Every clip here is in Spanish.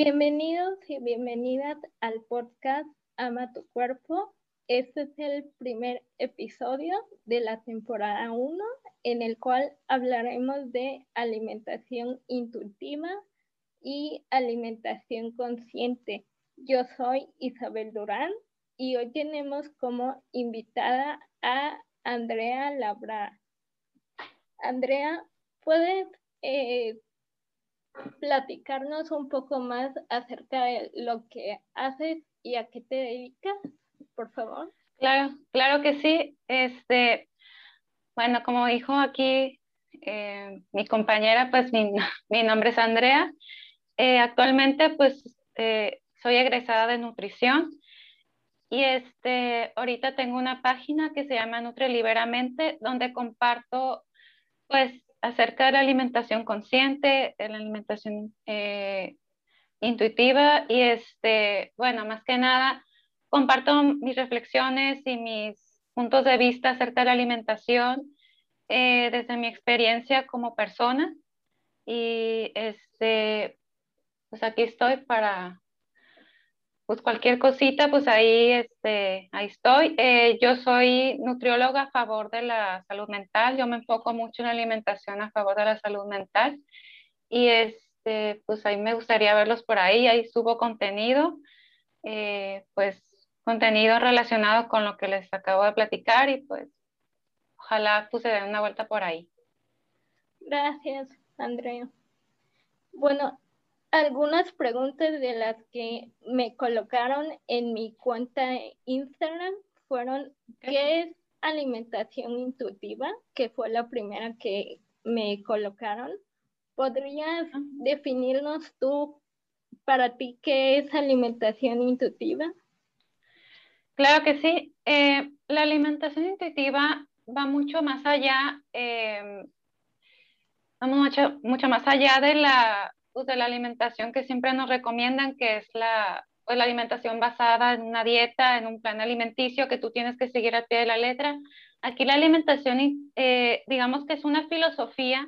Bienvenidos y bienvenidas al podcast Ama tu cuerpo. Este es el primer episodio de la temporada 1 en el cual hablaremos de alimentación intuitiva y alimentación consciente. Yo soy Isabel Durán y hoy tenemos como invitada a Andrea Labra. Andrea, ¿puedes eh, platicarnos un poco más acerca de lo que haces y a qué te dedicas, por favor? Claro, claro que sí. Este, bueno, como dijo aquí eh, mi compañera, pues mi, mi, nombre es Andrea. Eh, actualmente, pues eh, soy egresada de nutrición y este, ahorita tengo una página que se llama Nutre Liberamente, donde comparto pues acerca de la alimentación consciente, de la alimentación eh, intuitiva y este, bueno, más que nada, comparto mis reflexiones y mis puntos de vista acerca de la alimentación eh, desde mi experiencia como persona. Y este, pues aquí estoy para pues cualquier cosita, pues ahí, este, ahí estoy. Eh, yo soy nutrióloga a favor de la salud mental, yo me enfoco mucho en la alimentación a favor de la salud mental y este, pues ahí me gustaría verlos por ahí, ahí subo contenido, eh, pues contenido relacionado con lo que les acabo de platicar y pues ojalá pues se den una vuelta por ahí. Gracias, Andrea. Bueno, algunas preguntas de las que me colocaron en mi cuenta de Instagram fueron, ¿qué es alimentación intuitiva? Que fue la primera que me colocaron. ¿Podrías definirnos tú para ti qué es alimentación intuitiva? Claro que sí. Eh, la alimentación intuitiva va mucho más allá, eh, mucho, mucho más allá de la pues, de la alimentación que siempre nos recomiendan, que es la, pues, la alimentación basada en una dieta, en un plan alimenticio que tú tienes que seguir a pie de la letra. Aquí la alimentación, eh, digamos que es una filosofía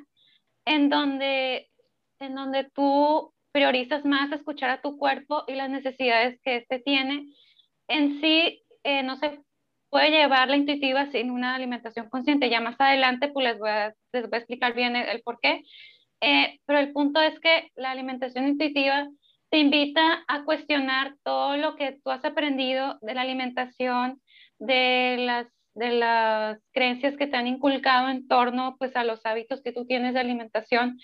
en donde, en donde tú priorizas más escuchar a tu cuerpo y las necesidades que éste tiene. En sí, eh, no se puede llevar la intuitiva sin una alimentación consciente. Ya más adelante, pues les voy a, les voy a explicar bien el, el por qué. Eh, pero el punto es que la alimentación intuitiva te invita a cuestionar todo lo que tú has aprendido de la alimentación, de las, de las creencias que te han inculcado en torno pues, a los hábitos que tú tienes de alimentación.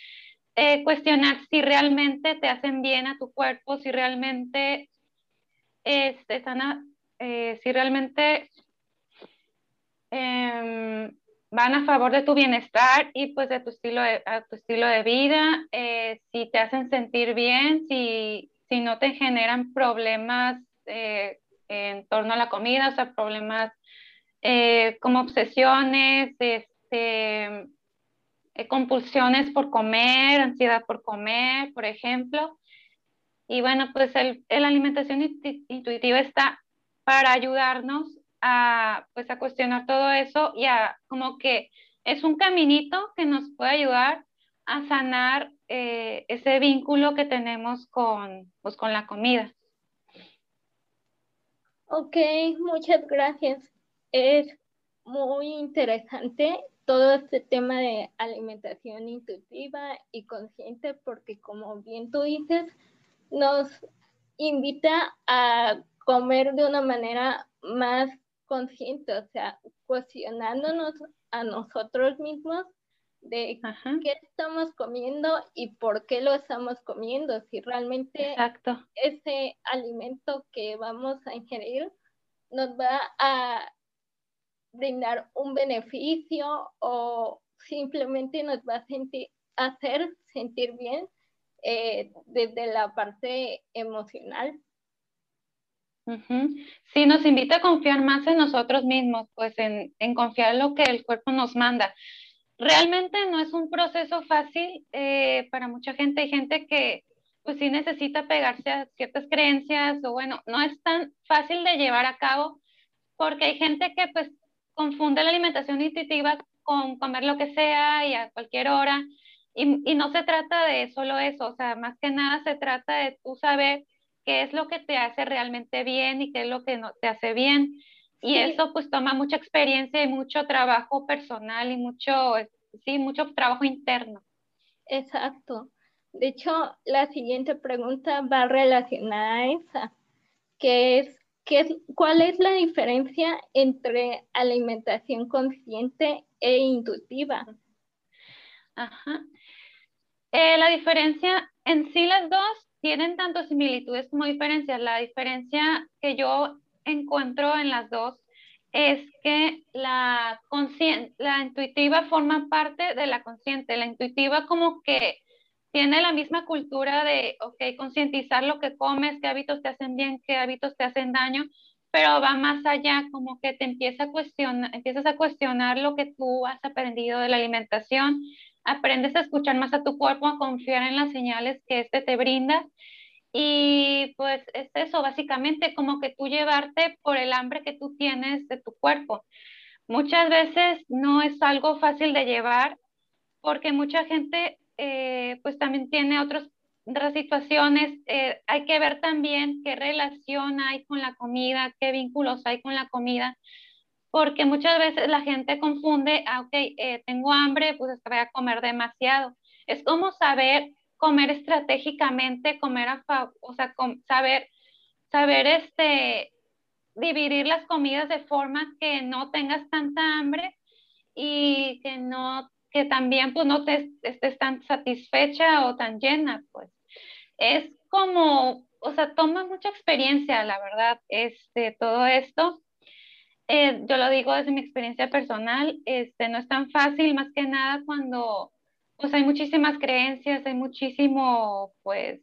Eh, cuestionar si realmente te hacen bien a tu cuerpo, si realmente, este, eh, si realmente em, van a favor de tu bienestar y pues de tu estilo de, tu estilo de vida, eh, si te hacen sentir bien, si, si no te generan problemas eh, en torno a la comida, o sea, problemas eh, como obsesiones, este, compulsiones por comer, ansiedad por comer, por ejemplo. Y bueno, pues el, la alimentación intuitiva está para ayudarnos a, pues a cuestionar todo eso y a como que es un caminito que nos puede ayudar a sanar eh, ese vínculo que tenemos con, pues, con la comida. Ok, muchas gracias. Es muy interesante todo este tema de alimentación intuitiva y consciente porque como bien tú dices, nos invita a comer de una manera más consciente, o sea, cuestionándonos a nosotros mismos de qué estamos comiendo y por qué lo estamos comiendo, si realmente ese alimento que vamos a ingerir nos va a brindar un beneficio o simplemente nos va a sentir, hacer sentir bien eh, desde la parte emocional. Sí, nos invita a confiar más en nosotros mismos, pues en, confiar en lo que el cuerpo nos manda. Realmente no es un proceso fácil eh, para mucha gente. Hay gente que pues sí necesita pegarse a ciertas creencias o bueno, no es tan fácil de llevar a cabo porque hay gente que pues confunde la alimentación intuitiva con comer lo que sea y a cualquier hora Y, y, no se trata de solo eso, o sea, más que nada se trata de tú saber qué es lo que te hace realmente bien y qué es lo que no te hace bien. Y eso pues toma mucha experiencia y mucho trabajo personal y mucho, sí, mucho trabajo interno. Exacto. De hecho, la siguiente pregunta va relacionada a esa, que es, ¿qué es ¿cuál es la diferencia entre alimentación consciente e intuitiva? Ajá. Eh, la diferencia en sí las dos tienen tanto similitudes como diferencias. La diferencia que yo encuentro en las dos es que la, la intuitiva forma parte de la consciente. La intuitiva como que tiene la misma cultura de, ok, concientizar lo que comes, qué hábitos te hacen bien, qué hábitos te hacen daño, pero va más allá, como que te empieza a cuestionar, empiezas a cuestionar lo que tú has aprendido de la alimentación, aprendes a escuchar más a tu cuerpo, a confiar en las señales que este te brinda. Y pues es eso, básicamente como que tú llevarte por el hambre que tú tienes de tu cuerpo. Muchas veces no es algo fácil de llevar porque mucha gente eh, pues también tiene otros, otras situaciones. Eh, hay que ver también qué relación hay con la comida, qué vínculos hay con la comida porque muchas veces la gente confunde, ah, ok, eh, tengo hambre, pues voy a comer demasiado. Es como saber comer estratégicamente, comer a o sea, saber, saber este, dividir las comidas de forma que no tengas tanta hambre y que no, que también pues no te estés tan satisfecha o tan llena, pues. Es como, o sea, toma mucha experiencia, la verdad, este, todo esto eh, yo lo digo desde mi experiencia personal, este, no es tan fácil, más que nada cuando pues hay muchísimas creencias, hay muchísimo, pues,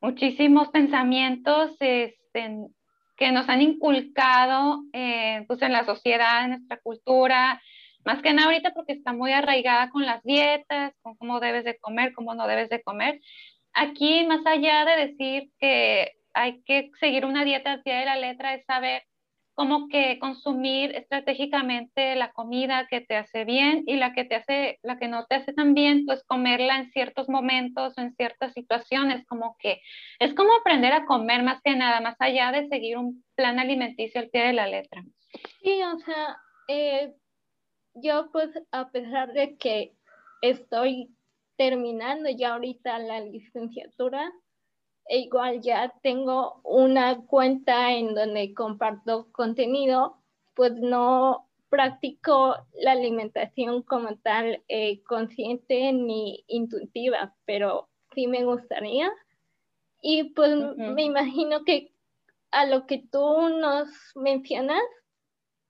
muchísimos pensamientos este, que nos han inculcado eh, pues en la sociedad, en nuestra cultura, más que nada ahorita porque está muy arraigada con las dietas, con cómo debes de comer, cómo no debes de comer. Aquí, más allá de decir que hay que seguir una dieta al pie de la letra, es saber como que consumir estratégicamente la comida que te hace bien y la que te hace, la que no te hace tan bien, pues comerla en ciertos momentos o en ciertas situaciones, como que es como aprender a comer más que nada, más allá de seguir un plan alimenticio al pie de la letra. Sí, o sea, eh, yo pues a pesar de que estoy terminando ya ahorita la licenciatura, e igual ya tengo una cuenta en donde comparto contenido, pues no practico la alimentación como tal eh, consciente ni intuitiva, pero sí me gustaría. Y pues me imagino que a lo que tú nos mencionas,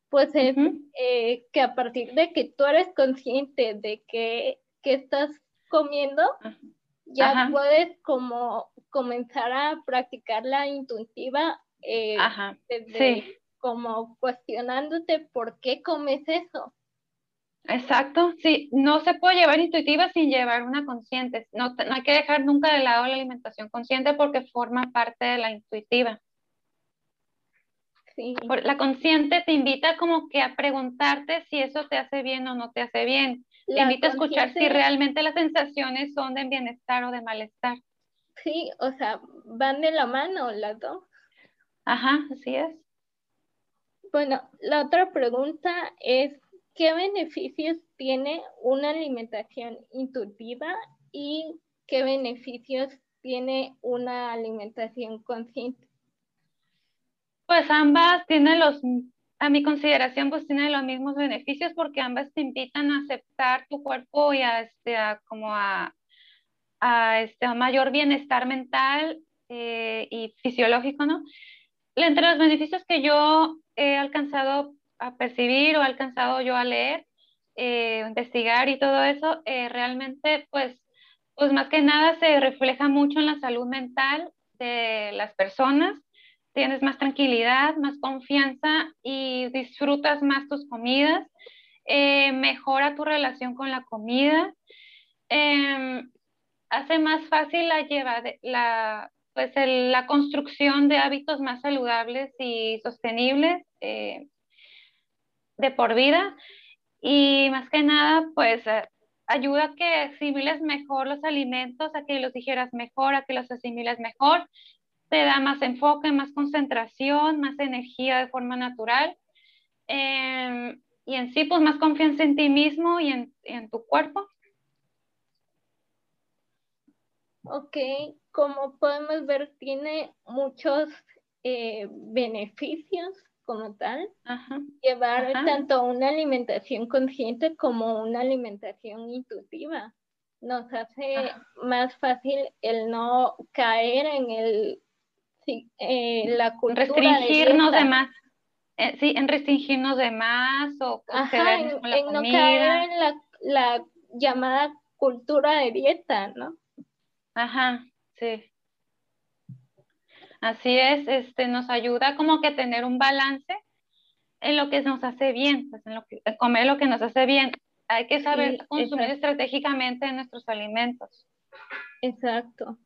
pues es eh, que a partir de que tú eres consciente de que, estás comiendo, ya puedes como comenzar a practicar la intuitiva, eh, como cuestionándote por qué comes eso. Exacto, sí, no se puede llevar intuitiva sin llevar una consciente. No, no hay que dejar nunca de lado la alimentación consciente porque forma parte de la intuitiva. Sí. La consciente te invita como que a preguntarte si eso te hace bien o no te hace bien. Te invita a escuchar si realmente las sensaciones son de bienestar o de malestar. Sí, o sea, van de la mano las dos. Ajá, así es. Bueno, la otra pregunta es, ¿qué beneficios tiene una alimentación intuitiva y qué beneficios tiene una alimentación consciente? Pues ambas tienen los, a mi consideración, pues tienen los mismos beneficios porque ambas te invitan a aceptar tu cuerpo y a, este, a como a a, este, mayor bienestar mental eh, y fisiológico, ¿no? Entre los beneficios que yo he alcanzado a percibir o alcanzado yo a leer, eh, investigar y todo eso, eh, realmente, pues, pues más que nada se refleja mucho en la salud mental de las personas. Tienes más tranquilidad, más confianza y disfrutas más tus comidas. mejora tu relación con la comida. Em, hace más fácil la, lleva, la, pues la construcción de hábitos más saludables y sostenibles eh, de por vida. Y más que nada, pues ayuda a que asimiles mejor los alimentos, a que los digieras mejor, a que los asimiles mejor, te da más enfoque, más concentración, más energía de forma natural. Em, y en sí, pues más confianza en ti mismo y en, en tu cuerpo. Ok, como podemos ver, tiene muchos eh, beneficios como tal. Llevar tanto una alimentación consciente como una alimentación intuitiva. Nos hace más fácil el no caer en el eh, la cultura restringirnos de, más. Eh, sí, en restringirnos de más o Ajá, en, no caer en la, la llamada cultura de dieta, ¿no? Ajá, sí. Así es, este, nos ayuda como que a tener un balance en lo que nos hace bien, pues en lo que, comer lo que nos hace bien. Hay que saber consumir estratégicamente nuestros alimentos. Exacto.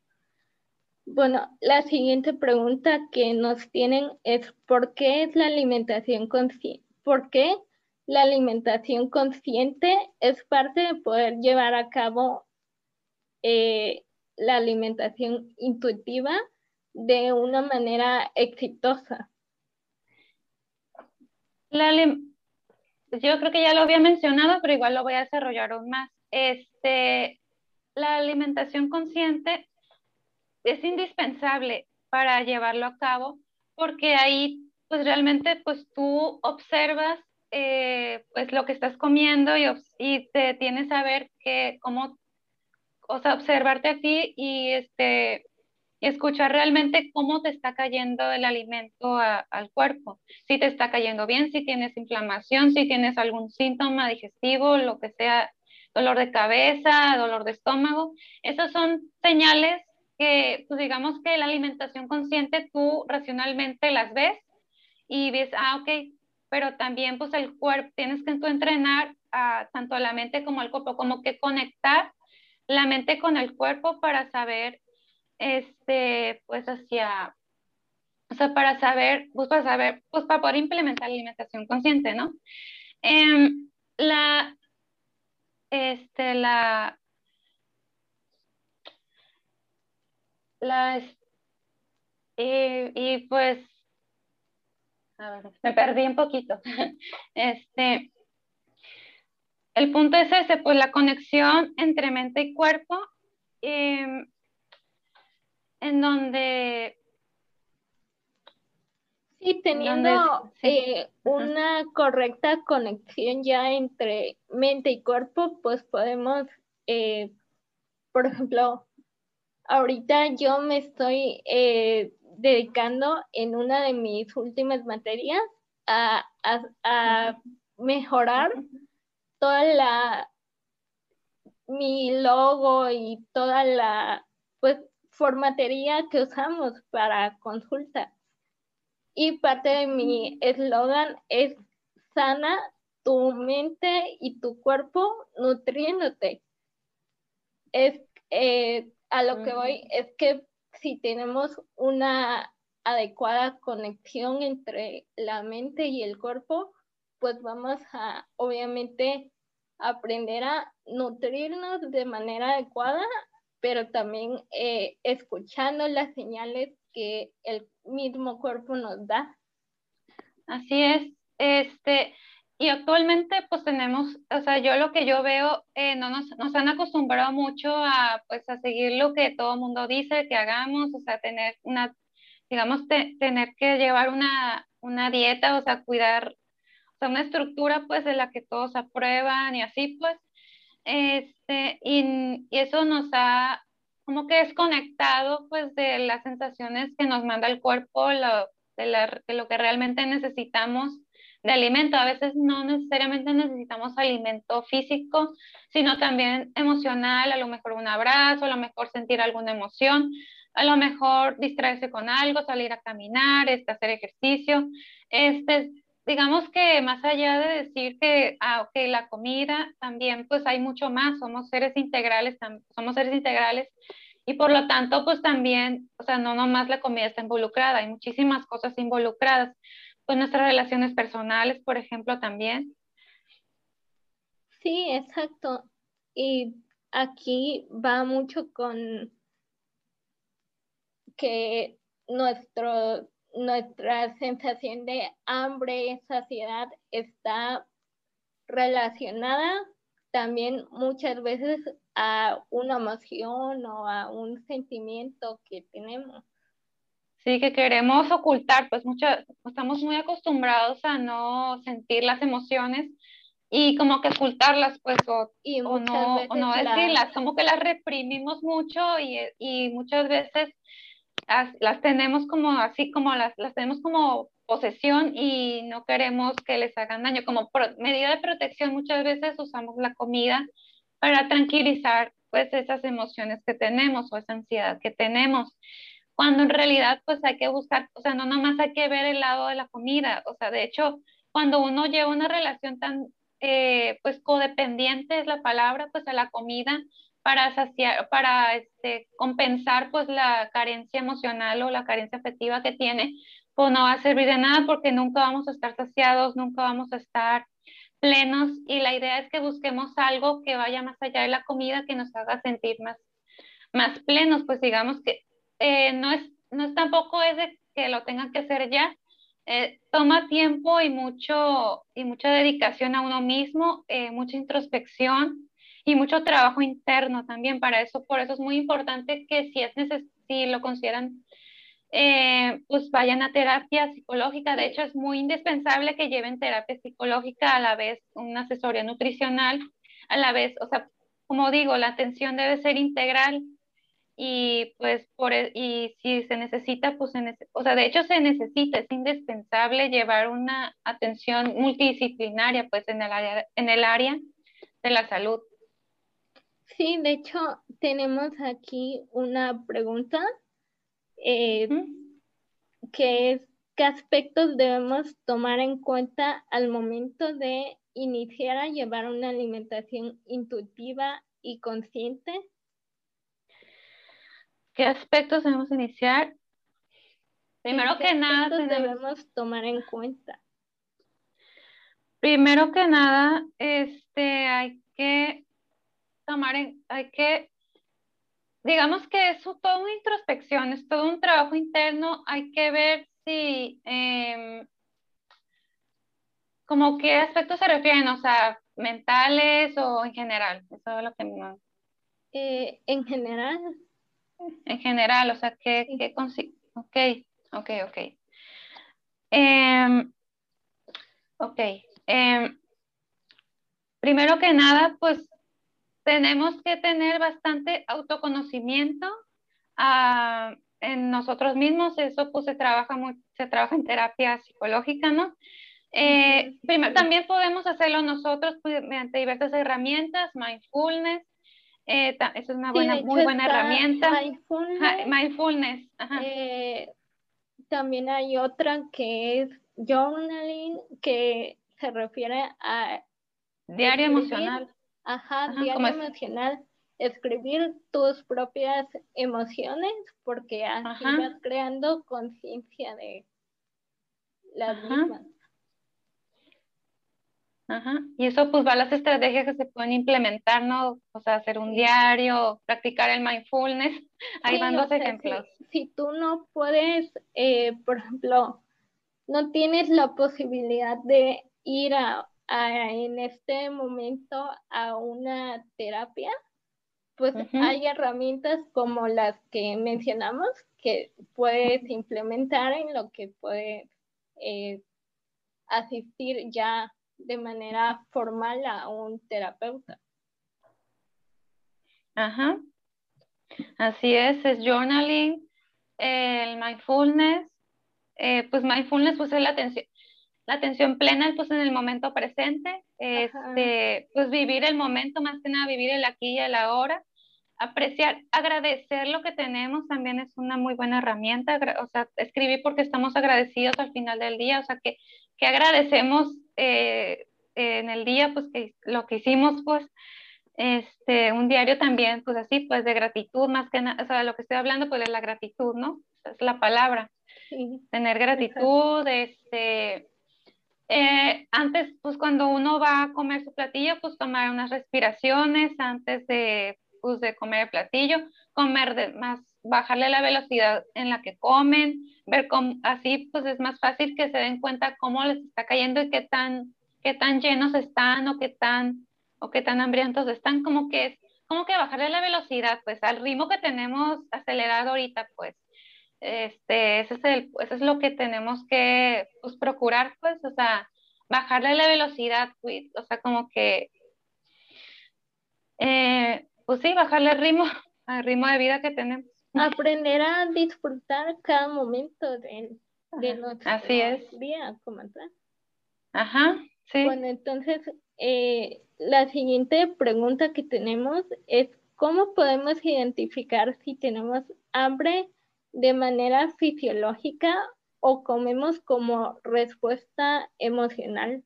Bueno, la siguiente pregunta que nos tienen es ¿por qué es la alimentación consciente? ¿Por qué la alimentación consciente es parte de poder llevar a cabo eh, la alimentación intuitiva de una manera exitosa? yo creo que ya lo había mencionado, pero igual lo voy a desarrollar aún más. Este, la alimentación consciente es indispensable para llevarlo a cabo porque ahí pues realmente pues tú observas eh, pues lo que estás comiendo y, y te tienes a ver que cómo o sea, observarte a ti y este, escuchar realmente cómo te está cayendo el alimento al cuerpo. Si te está cayendo bien, si tienes inflamación, si tienes algún síntoma digestivo, lo que sea, dolor de cabeza, dolor de estómago. Esas son señales que, pues digamos que la alimentación consciente tú racionalmente las ves y ves, ah, ok, pero también pues el cuerpo, tienes que tú entrenar a, tanto a la mente como al cuerpo, como que conectar la mente con el cuerpo para saber, este, pues hacia, o sea, para saber, pues para saber, pues para poder implementar la alimentación consciente, ¿no? Em, la, este, la, la, eh, y pues, a ver, me perdí un poquito. Este, el punto es ese, pues la conexión entre mente y cuerpo, em, en donde... Sí, teniendo eh, una correcta conexión ya entre mente y cuerpo, pues podemos, eh, por ejemplo, ahorita yo me estoy eh, dedicando en una de mis últimas materias a, a mejorar toda la, mi logo y toda la, pues, formatería que usamos para consulta. Y parte de mi eslogan es sana tu mente y tu cuerpo nutriéndote. Es, eh, a lo que voy es que si tenemos una adecuada conexión entre la mente y el cuerpo, pues vamos a obviamente aprender a nutrirnos de manera adecuada, pero también eh, escuchando las señales que el mismo cuerpo nos da. Así es, este, y actualmente pues tenemos, o sea, yo lo que yo veo, eh, no nos, nos, han acostumbrado mucho a pues a seguir lo que todo el mundo dice que hagamos, o sea, tener una, digamos, tener que llevar una, una dieta, o sea, cuidar sea, una estructura pues de la que todos aprueban y así pues, este, y, y eso nos ha como que desconectado pues de las sensaciones que nos manda el cuerpo, lo, de, la, de lo que realmente necesitamos de alimento. A veces no necesariamente necesitamos alimento físico, sino también emocional, a lo mejor un abrazo, a lo mejor sentir alguna emoción, a lo mejor distraerse con algo, salir a caminar, este, hacer ejercicio. Este, digamos que más allá de decir que, ah, ok, la comida también, pues hay mucho más, somos seres integrales, somos seres integrales y por lo tanto, pues también, o sea, no nomás la comida está involucrada, hay muchísimas cosas involucradas, pues nuestras relaciones personales, por ejemplo, también. Sí, exacto. Y aquí va mucho con que nuestro, nuestra sensación de hambre, saciedad está relacionada también muchas veces a una emoción o a un sentimiento que tenemos. Sí, que queremos ocultar, pues muchas, estamos muy acostumbrados a no sentir las emociones y como que ocultarlas, pues, o, o no, o no decirlas, como que las reprimimos mucho y, y muchas veces las, tenemos como así, como las, las tenemos como posesión y no queremos que les hagan daño. Como medida de protección muchas veces usamos la comida para tranquilizar pues esas emociones que tenemos o esa ansiedad que tenemos. Cuando en realidad pues hay que buscar, o sea, no nomás hay que ver el lado de la comida, o sea, de hecho, cuando uno lleva una relación tan eh, pues codependiente es la palabra, pues a la comida, para saciar, para este, compensar pues la carencia emocional o la carencia afectiva que tiene, pues no va a servir de nada porque nunca vamos a estar saciados, nunca vamos a estar plenos y la idea es que busquemos algo que vaya más allá de la comida, que nos haga sentir más, más plenos, pues digamos que eh, no, es, no es tampoco es que lo tengan que hacer ya, eh, toma tiempo y, mucho, y mucha dedicación a uno mismo, eh, mucha introspección, y mucho trabajo interno también para eso. Por eso es muy importante que si, es si lo consideran, pues vayan a terapia psicológica. De hecho, es muy indispensable que lleven terapia psicológica a la vez una asesoría nutricional, a la vez, o sea, como digo, la atención debe ser integral y pues por e, y si se necesita pues o sea de hecho se necesita es indispensable llevar una atención multidisciplinaria pues en el área en el área de la salud Sí, de hecho, tenemos aquí una pregunta eh, que es, ¿qué aspectos debemos tomar en cuenta al momento de iniciar a llevar una alimentación intuitiva y consciente? ¿Qué aspectos debemos iniciar? Primero que nada, debemos tomar en cuenta. Primero que nada, este, hay que tomar, hay que, digamos que es toda una introspección, es todo un trabajo interno, hay que ver si, em, como qué aspectos se refieren, o sea, mentales o en general, eso es lo que me... Eh, en general. En general, o sea, ¿qué, qué Ok, ok, ok. Em, ok. Em, primero que nada, pues tenemos que tener bastante autoconocimiento ah, en nosotros mismos, eso pues se trabaja, muy, se trabaja en terapia psicológica, ¿no? Eh, primero, también podemos hacerlo nosotros pues, mediante diversas herramientas, mindfulness, eh, es una buena, muy buena herramienta. Mindfulness. mindfulness eh, también hay otra que es journaling, que se refiere a... Diario emocional. Ajá, diario emocional. Escribir tus propias emociones porque así vas creando conciencia de las mismas. Ajá. Y eso pues va a las estrategias que se pueden implementar, ¿no? O sea, hacer un diario, practicar el mindfulness. Ahí van dos ejemplos. Si, tú no puedes, eh, por ejemplo, no tienes la posibilidad de ir a en este momento a una terapia, pues hay herramientas como las que mencionamos que puedes implementar en lo que puedes eh, asistir ya de manera formal a un terapeuta. Ajá. Así es, es journaling, el mindfulness. Eh, pues mindfulness pues es la atención, la atención plena pues en el momento presente, este, pues vivir el momento, más que nada vivir el aquí y el ahora, apreciar, agradecer lo que tenemos también es una muy buena herramienta, o sea, escribir porque estamos agradecidos al final del día, o sea, que, que agradecemos eh, en el día, pues que lo que hicimos, pues, este, un diario también, pues así, pues de gratitud, más que nada, o sea, lo que estoy hablando, pues es la gratitud, ¿no? es la palabra. Tener gratitud, este, Eh, antes, pues cuando uno va a comer su platillo, pues tomar unas respiraciones antes de, pues, de comer el platillo, comer de más, bajarle la velocidad en la que comen, ver cómo, así pues es más fácil que se den cuenta cómo les está cayendo y qué tan, qué tan llenos están o qué tan, o qué tan hambrientos están, como que es, como que bajarle la velocidad, pues al ritmo que tenemos acelerado ahorita, pues este, ese es, el, eso es lo que tenemos que pues, procurar, pues, o sea, bajarle la velocidad, pues, o sea, como que, eh, pues sí, bajarle el ritmo, al ritmo de vida que tenemos. Aprender a disfrutar cada momento de, de nuestro Así es. día como tal. Ajá, sí. Bueno, entonces, eh, la siguiente pregunta que tenemos es, ¿cómo podemos identificar si tenemos hambre de manera fisiológica o comemos como respuesta emocional?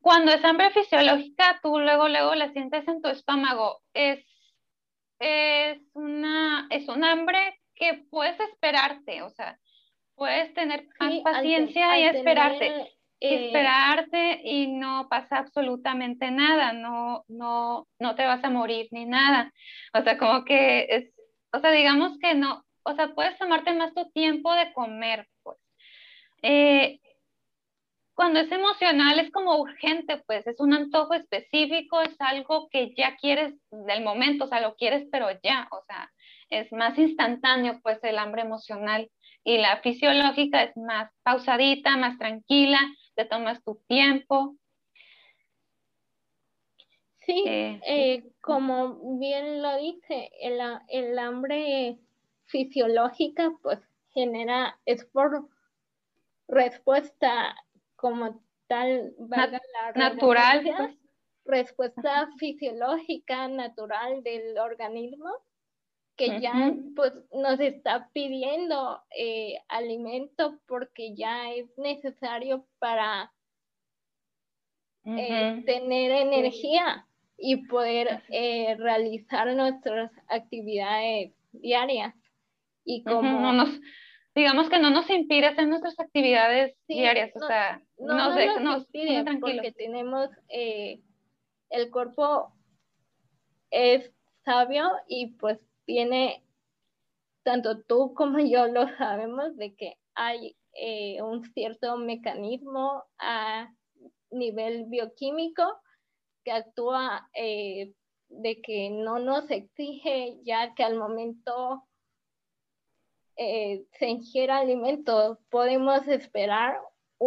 Cuando es hambre fisiológica, tú luego, luego la sientes en tu estómago. Es, es, una, es un hambre que puedes esperarte, o sea, puedes tener más paciencia y esperarte. Eh, esperarte y no pasa absolutamente nada, no, no, no te vas a morir ni nada. O sea, como que es, o sea, digamos que no, o sea, puedes tomarte más tu tiempo de comer, pues. Eh, cuando es emocional es como urgente, pues es un antojo específico, es algo que ya quieres del momento, o sea, lo quieres pero ya, o sea, es más instantáneo pues el hambre emocional y la fisiológica es más pausadita, más tranquila, te tomas tu tiempo. Sí, eh, eh, como bien lo dice, el, el, hambre fisiológica pues genera, es por respuesta como tal, natural, pues. respuesta fisiológica natural del organismo que ya pues nos está pidiendo eh, alimento porque ya es necesario para eh, tener energía y poder eh, realizar nuestras actividades diarias. Y como no nos, digamos que no nos impide hacer nuestras actividades diarias, o sea, no, nos, nos, impide porque tenemos el cuerpo es sabio y pues tiene, tanto tú como yo lo sabemos, de que hay eh, un cierto mecanismo a nivel bioquímico que actúa eh, de que no nos exige ya que al momento eh, se ingiera alimento, podemos esperar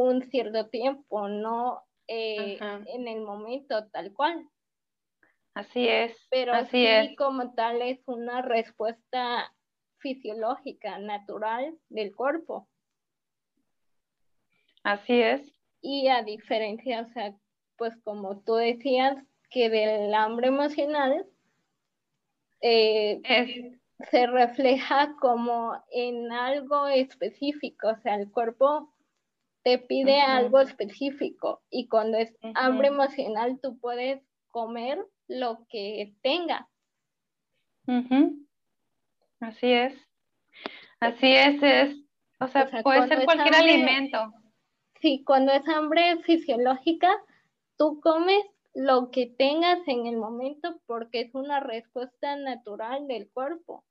un cierto tiempo, no en el momento tal cual. Así es. Pero así sí, como tal, es una respuesta fisiológica, natural del cuerpo. Así es. Y a diferencia, o sea, pues como tú decías, que del hambre emocional eh, se refleja como en algo específico, o sea, el cuerpo te pide algo específico y cuando es hambre emocional tú puedes comer lo que tenga. Así es. Así es, es, o sea, puede ser cualquier alimento. Sí, cuando es hambre fisiológica, tú comes lo que tengas en el momento porque es una respuesta natural del cuerpo.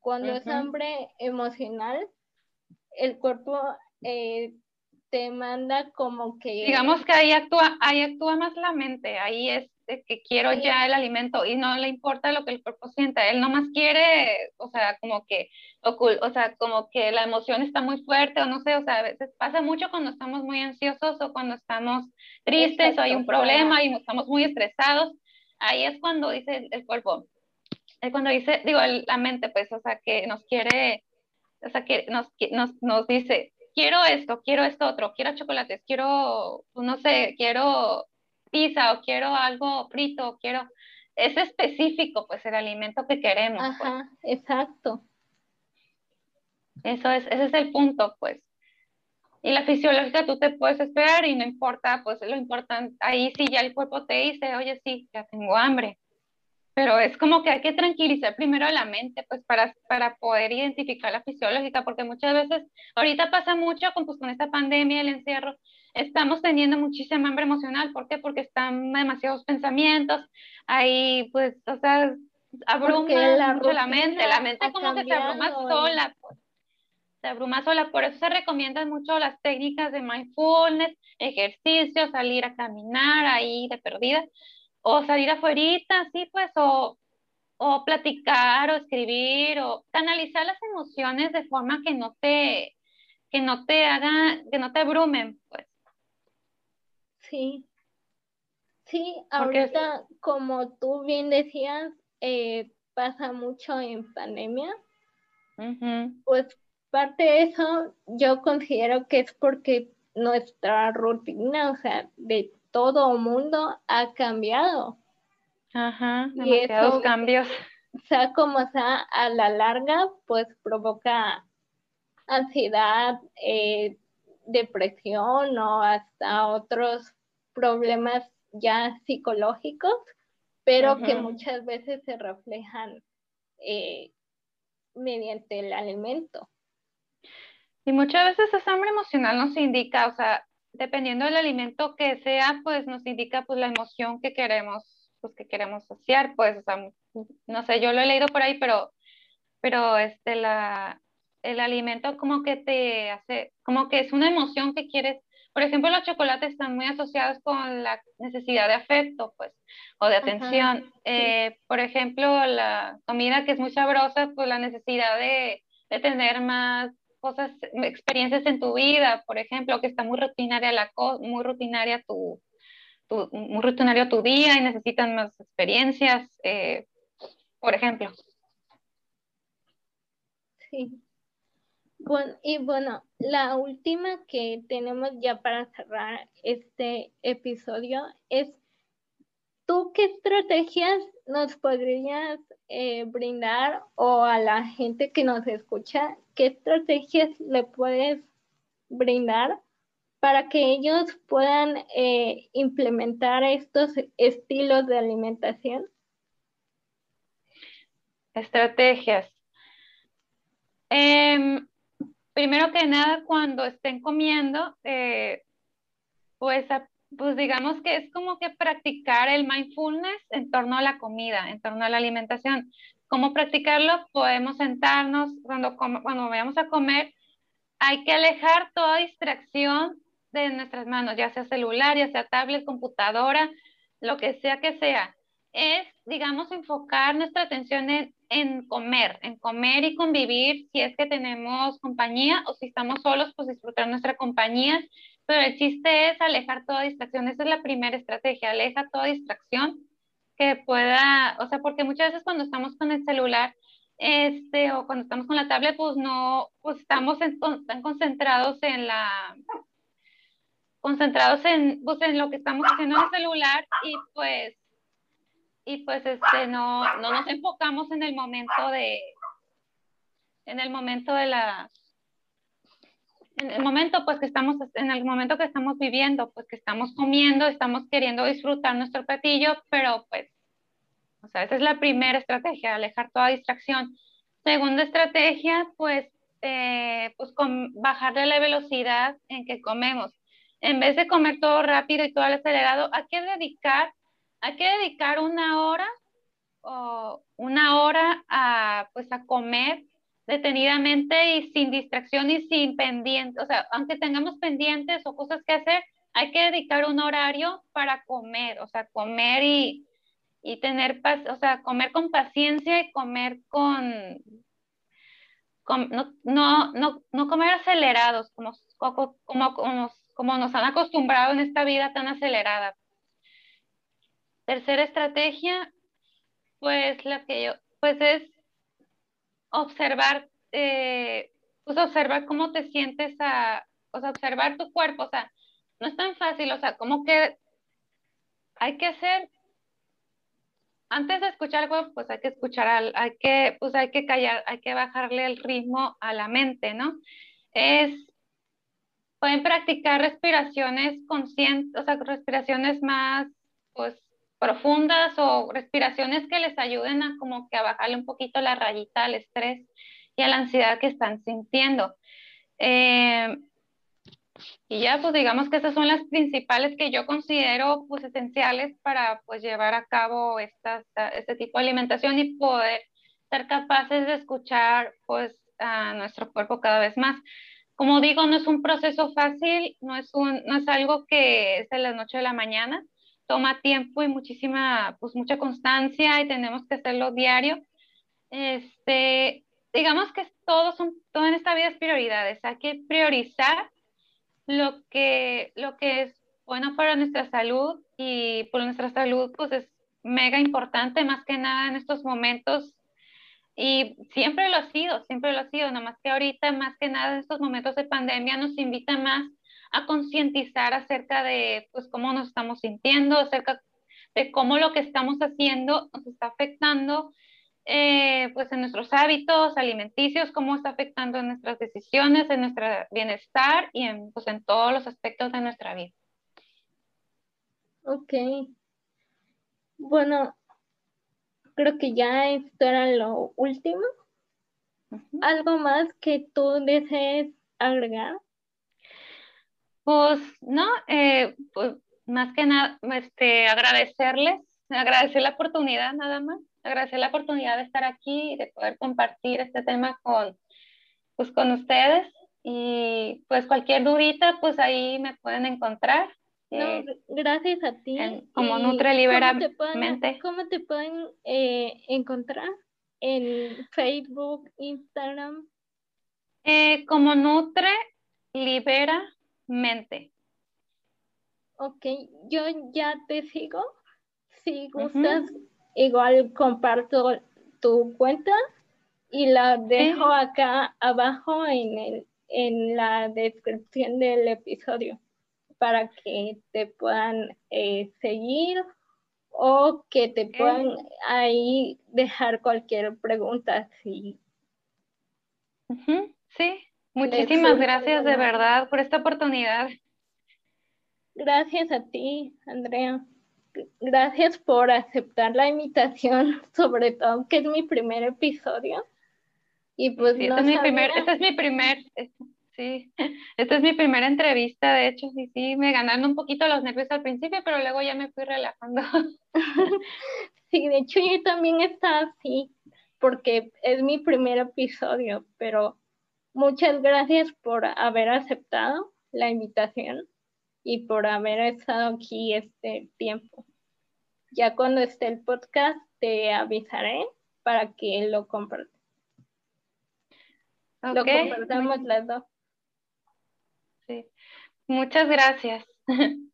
Cuando es hambre emocional, el cuerpo eh, te manda como que... Digamos que ahí actúa, ahí actúa más la mente, ahí es que quiero ya el alimento y no le importa lo que el cuerpo sienta, él nomás quiere, o sea, como que, o sea, como que la emoción está muy fuerte o no sé, o sea, a veces pasa mucho cuando estamos muy ansiosos o cuando estamos tristes o hay un problema y estamos muy estresados, ahí es cuando dice el, cuerpo, es cuando dice, digo, la mente, pues, o sea, que nos quiere, o sea, que nos, nos, nos dice, quiero esto, quiero esto otro, quiero chocolates, quiero, no sé, quiero pizza o quiero algo frito, quiero, es específico pues el alimento que queremos. Pues. Ajá, exacto. Eso es, ese es el punto pues. Y la fisiológica tú te puedes esperar y no importa, pues lo importante, ahí sí ya el cuerpo te dice, oye sí, ya tengo hambre. Pero es como que hay que tranquilizar primero la mente, pues para, para poder identificar la fisiológica, porque muchas veces, ahorita pasa mucho con, pues, con esta pandemia, el encierro, estamos teniendo muchísima hambre emocional, ¿por qué? Porque están demasiados pensamientos, ahí pues, o sea, abruma la mucho la mente, la mente como que se abruma sola, pues se abruma sola. Por eso se recomiendan mucho las técnicas de mindfulness, ejercicio, salir a caminar ahí de perdida, o salir afuera, sí, pues, o, o platicar, o escribir, o canalizar las emociones de forma que no te, que no te hagan, que no te abrumen, pues. Sí. Sí, ahorita, como tú bien decías, eh, pasa mucho en pandemia. Pues parte de eso yo considero que es porque nuestra rutina, o sea, de todo mundo ha cambiado. Ajá, demasiados cambios. O sea, como sea, a la larga, pues provoca ansiedad, eh, depresión o hasta otros problemas ya psicológicos, pero que muchas veces se reflejan eh, mediante el alimento. Y muchas veces esa hambre emocional nos indica, o sea, dependiendo del alimento que sea, pues nos indica pues la emoción que queremos, pues que queremos saciar, pues, o sea, no sé, yo lo he leído por ahí, pero, pero este, la, el alimento como que te hace, como que es una emoción que quieres, por ejemplo, los chocolates están muy asociados con la necesidad de afecto, pues, o de atención. Eh, por ejemplo, la comida que es muy sabrosa, pues la necesidad de, de tener más cosas, experiencias en tu vida, por ejemplo, que está muy rutinaria la muy rutinaria tu, tu, muy rutinario tu día y necesitan más experiencias, eh, por ejemplo. Sí. Bueno, y bueno, la última que tenemos ya para cerrar este episodio es, ¿tú qué estrategias nos podrías eh, brindar o a la gente que nos escucha, qué estrategias le puedes brindar para que ellos puedan eh, implementar estos estilos de alimentación? Estrategias. Em, primero que nada, cuando estén comiendo, eh, pues pues digamos que es como que practicar el mindfulness en torno a la comida, en torno a la alimentación. ¿Cómo practicarlo? Podemos sentarnos cuando, cuando vayamos a comer. Hay que alejar toda distracción de nuestras manos, ya sea celular, ya sea tablet, computadora, lo que sea que sea. Es, digamos, enfocar nuestra atención en, en comer, en comer y convivir si es que tenemos compañía o si estamos solos, pues disfrutar nuestra compañía pero el chiste es alejar toda distracción. Esa es la primera estrategia, aleja toda distracción que pueda, o sea, porque muchas veces cuando estamos con el celular, este, o cuando estamos con la tablet, pues no, pues estamos tan concentrados en la, concentrados en, pues en lo que estamos haciendo en el celular y pues, y pues este, no, no nos enfocamos en el momento de, en el momento de la, en el momento pues que estamos en el momento que estamos viviendo pues que estamos comiendo estamos queriendo disfrutar nuestro platillo pero pues o sea esa es la primera estrategia alejar toda distracción. Segunda estrategia pues eh, pues con bajarle la velocidad en que comemos. En vez de comer todo rápido y todo acelerado hay que dedicar hay que dedicar una hora o una hora a pues a comer detenidamente y sin distracción y sin pendientes, o sea, aunque tengamos pendientes o cosas que hacer, hay que dedicar un horario para comer, o sea, comer y, y tener paz, o sea, comer con paciencia y comer con, no, no, no, no, comer acelerados, como, como, como, como nos han acostumbrado en esta vida tan acelerada. Tercera estrategia, pues la que yo, pues es observar, eh, pues observar cómo te sientes a, o sea, observar tu cuerpo, o sea, no es tan fácil, o sea, como que hay que hacer, antes de escuchar algo, pues hay que escuchar, al, hay que, pues hay que callar, hay que bajarle el ritmo a la mente, ¿no? Es, pueden practicar respiraciones conscientes, o sea, respiraciones más, pues, profundas o respiraciones que les ayuden a como que a bajarle un poquito la rayita al estrés y a la ansiedad que están sintiendo. Eh, y ya, pues digamos que esas son las principales que yo considero pues esenciales para pues llevar a cabo estas, este tipo de alimentación y poder ser capaces de escuchar pues a nuestro cuerpo cada vez más. Como digo, no es un proceso fácil, no es, un, no es algo que es de la noche a la mañana, toma tiempo y muchísima, pues mucha constancia y tenemos que hacerlo diario. Este, digamos que todo, son, todo en esta vida es prioridades, hay que priorizar lo que, lo que es bueno para nuestra salud y por nuestra salud pues es mega importante más que nada en estos momentos y siempre lo ha sido, siempre lo ha sido, más que ahorita más que nada en estos momentos de pandemia nos invita más a concientizar acerca de pues cómo nos estamos sintiendo, acerca de cómo lo que estamos haciendo nos está afectando eh, pues en nuestros hábitos alimenticios, cómo está afectando en nuestras decisiones, en nuestro bienestar y en, pues, en todos los aspectos de nuestra vida. Ok. Bueno, creo que ya esto era lo último. ¿Algo más que tú desees agregar? Pues no, eh, pues más que nada, este, agradecerles, agradecer la oportunidad nada más agradecer la oportunidad de estar aquí y de poder compartir este tema con, pues, con ustedes. Y pues cualquier dudita, pues ahí me pueden encontrar. Eh, gracias a ti. como Nutre Libera ¿Cómo te pueden, eh, encontrar? En Facebook, Instagram. Eh, como Nutre Libera Mente. Ok, yo ya te sigo. Si gustas, igual comparto tu cuenta y la dejo acá abajo en, el, en la descripción del episodio para que te puedan eh, seguir o que te puedan ahí dejar cualquier pregunta. Sí, sí. Muchísimas gracias de verdad por esta oportunidad. Gracias a ti, Andrea gracias por aceptar la invitación, sobre todo que es mi primer episodio. Y pues no este, es mi primer, este es mi primer, sí, esta es mi primera entrevista, de hecho, sí, sí, me ganaron un poquito los nervios al principio, pero luego ya me fui relajando. sí, de hecho yo también estaba así, porque es mi primer episodio, pero muchas gracias por haber aceptado la invitación y por haber estado aquí este tiempo. Ya cuando esté el podcast te avisaré para que lo compartas. Lo compartamos las dos. Sí. Muchas gracias.